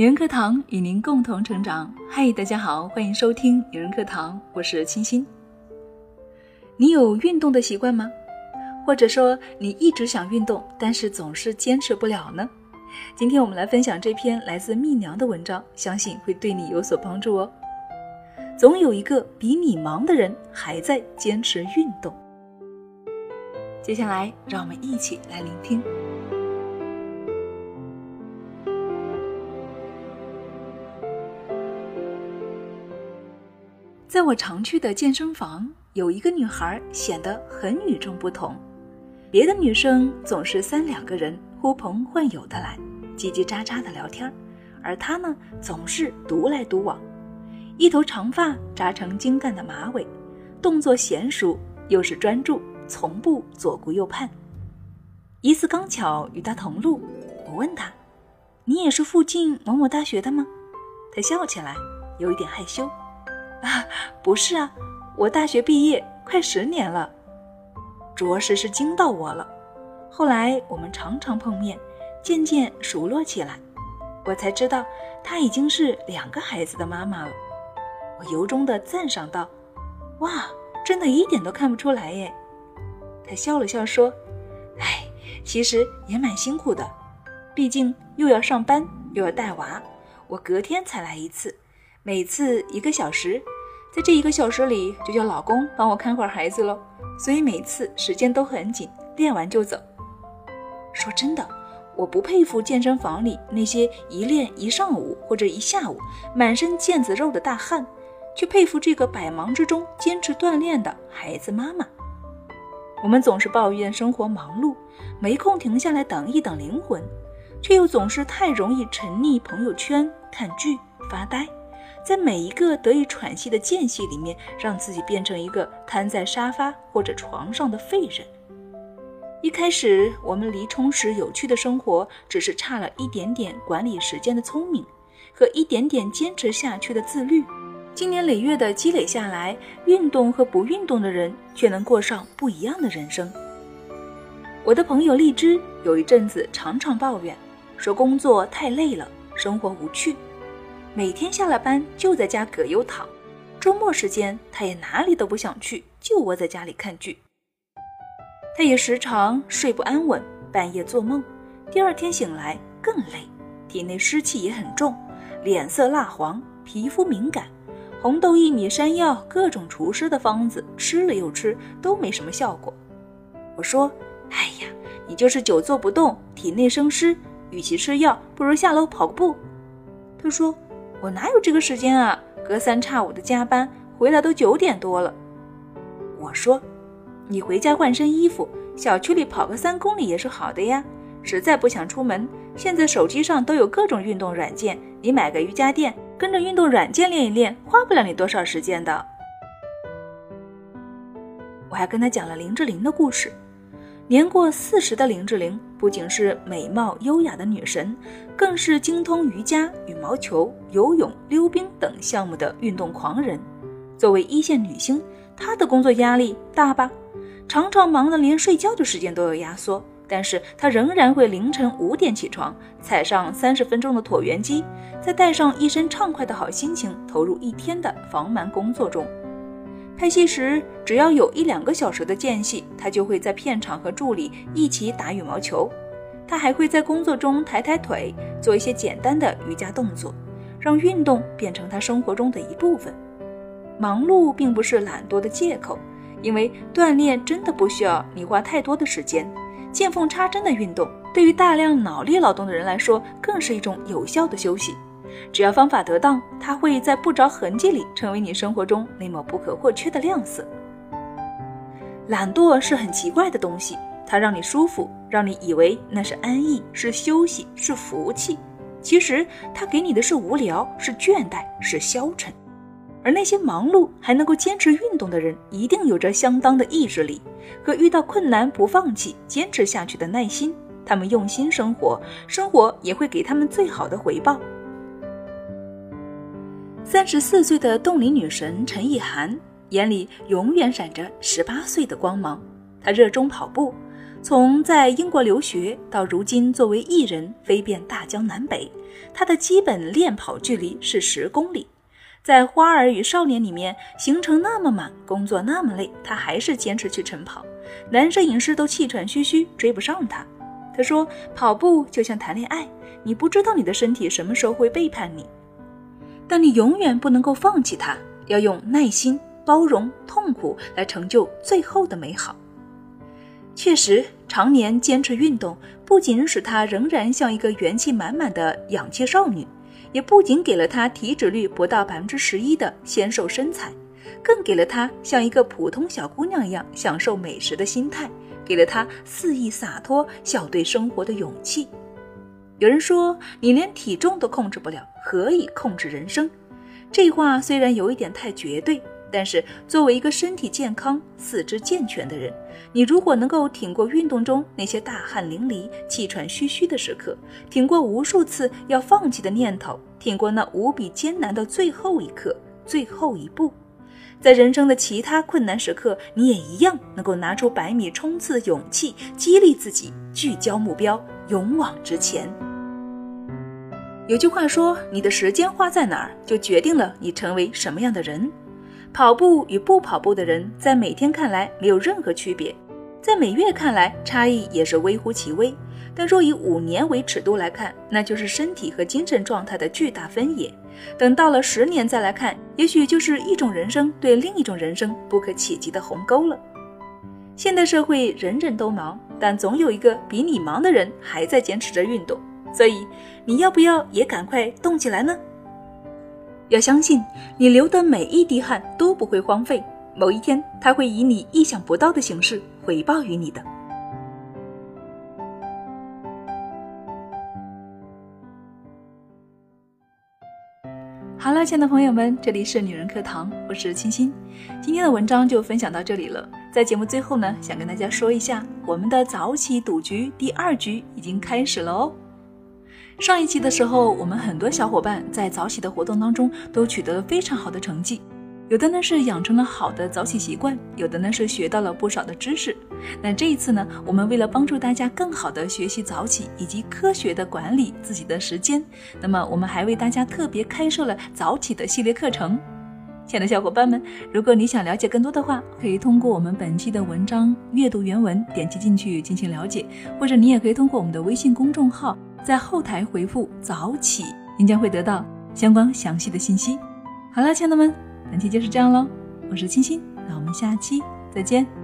女人课堂与您共同成长。嗨，大家好，欢迎收听女人课堂，我是清新。你有运动的习惯吗？或者说你一直想运动，但是总是坚持不了呢？今天我们来分享这篇来自蜜娘的文章，相信会对你有所帮助哦。总有一个比你忙的人还在坚持运动。接下来，让我们一起来聆听。在我常去的健身房，有一个女孩显得很与众不同。别的女生总是三两个人呼朋唤友的来，叽叽喳喳的聊天，而她呢，总是独来独往。一头长发扎成精干的马尾，动作娴熟，又是专注，从不左顾右盼。一次刚巧与她同路，我问她：“你也是附近某某大学的吗？”她笑起来，有一点害羞。啊，不是啊，我大学毕业快十年了，着实是惊到我了。后来我们常常碰面，渐渐熟络起来，我才知道她已经是两个孩子的妈妈了。我由衷的赞赏道：“哇，真的一点都看不出来耶。”她笑了笑说：“哎，其实也蛮辛苦的，毕竟又要上班又要带娃，我隔天才来一次。”每次一个小时，在这一个小时里就叫老公帮我看会儿孩子喽，所以每次时间都很紧，练完就走。说真的，我不佩服健身房里那些一练一上午或者一下午、满身腱子肉的大汉，却佩服这个百忙之中坚持锻炼的孩子妈妈。我们总是抱怨生活忙碌，没空停下来等一等灵魂，却又总是太容易沉溺朋友圈、看剧、发呆。在每一个得以喘息的间隙里面，让自己变成一个瘫在沙发或者床上的废人。一开始，我们离充实有趣的生活只是差了一点点管理时间的聪明，和一点点坚持下去的自律。经年累月的积累下来，运动和不运动的人却能过上不一样的人生。我的朋友荔枝有一阵子常常抱怨，说工作太累了，生活无趣。每天下了班就在家葛优躺，周末时间他也哪里都不想去，就窝在家里看剧。他也时常睡不安稳，半夜做梦，第二天醒来更累，体内湿气也很重，脸色蜡黄，皮肤敏感，红豆薏米山药各种除湿的方子吃了又吃都没什么效果。我说：“哎呀，你就是久坐不动，体内生湿，与其吃药，不如下楼跑个步。”他说。我哪有这个时间啊？隔三差五的加班，回来都九点多了。我说，你回家换身衣服，小区里跑个三公里也是好的呀。实在不想出门，现在手机上都有各种运动软件，你买个瑜伽垫，跟着运动软件练一练，花不了你多少时间的。我还跟他讲了林志玲的故事。年过四十的林志玲不仅是美貌优雅的女神，更是精通瑜伽、羽毛球、游泳、溜冰等项目的运动狂人。作为一线女星，她的工作压力大吧？常常忙得连睡觉的时间都要压缩，但是她仍然会凌晨五点起床，踩上三十分钟的椭圆机，再带上一身畅快的好心情，投入一天的防蛮工作中。拍戏时，只要有一两个小时的间隙，他就会在片场和助理一起打羽毛球。他还会在工作中抬抬腿，做一些简单的瑜伽动作，让运动变成他生活中的一部分。忙碌并不是懒惰的借口，因为锻炼真的不需要你花太多的时间。见缝插针的运动，对于大量脑力劳动的人来说，更是一种有效的休息。只要方法得当，它会在不着痕迹里成为你生活中那抹不可或缺的亮色。懒惰是很奇怪的东西，它让你舒服，让你以为那是安逸，是休息，是福气。其实它给你的是无聊，是倦怠，是消沉。而那些忙碌还能够坚持运动的人，一定有着相当的意志力和遇到困难不放弃、坚持下去的耐心。他们用心生活，生活也会给他们最好的回报。三十四岁的冻龄女神陈意涵眼里永远闪着十八岁的光芒。她热衷跑步，从在英国留学到如今作为艺人飞遍大江南北，她的基本练跑距离是十公里。在《花儿与少年》里面，行程那么满，工作那么累，她还是坚持去晨跑。男摄影师都气喘吁吁，追不上她。他说：“跑步就像谈恋爱，你不知道你的身体什么时候会背叛你，但你永远不能够放弃它，要用耐心、包容、痛苦来成就最后的美好。”确实，常年坚持运动，不仅使她仍然像一个元气满满的氧气少女。也不仅给了她体脂率不到百分之十一的纤瘦身材，更给了她像一个普通小姑娘一样享受美食的心态，给了她肆意洒脱、笑对生活的勇气。有人说：“你连体重都控制不了，何以控制人生？”这话虽然有一点太绝对。但是，作为一个身体健康、四肢健全的人，你如果能够挺过运动中那些大汗淋漓、气喘吁吁的时刻，挺过无数次要放弃的念头，挺过那无比艰难的最后一刻、最后一步，在人生的其他困难时刻，你也一样能够拿出百米冲刺的勇气，激励自己，聚焦目标，勇往直前。有句话说：“你的时间花在哪儿，就决定了你成为什么样的人。”跑步与不跑步的人，在每天看来没有任何区别，在每月看来差异也是微乎其微。但若以五年为尺度来看，那就是身体和精神状态的巨大分野。等到了十年再来看，也许就是一种人生对另一种人生不可企及的鸿沟了。现代社会人人都忙，但总有一个比你忙的人还在坚持着运动，所以你要不要也赶快动起来呢？要相信，你流的每一滴汗都不会荒废，某一天，它会以你意想不到的形式回报于你的。好了，亲爱的朋友们，这里是女人课堂，我是清新。今天的文章就分享到这里了。在节目最后呢，想跟大家说一下，我们的早起赌局第二局已经开始了哦。上一期的时候，我们很多小伙伴在早起的活动当中都取得了非常好的成绩，有的呢是养成了好的早起习惯，有的呢是学到了不少的知识。那这一次呢，我们为了帮助大家更好的学习早起以及科学的管理自己的时间，那么我们还为大家特别开设了早起的系列课程。亲爱的小伙伴们，如果你想了解更多的话，可以通过我们本期的文章阅读原文，点击进去进行了解，或者你也可以通过我们的微信公众号。在后台回复“早起”，您将会得到相关详细的信息。好了，亲爱的们，本期就是这样喽。我是清新，那我们下期再见。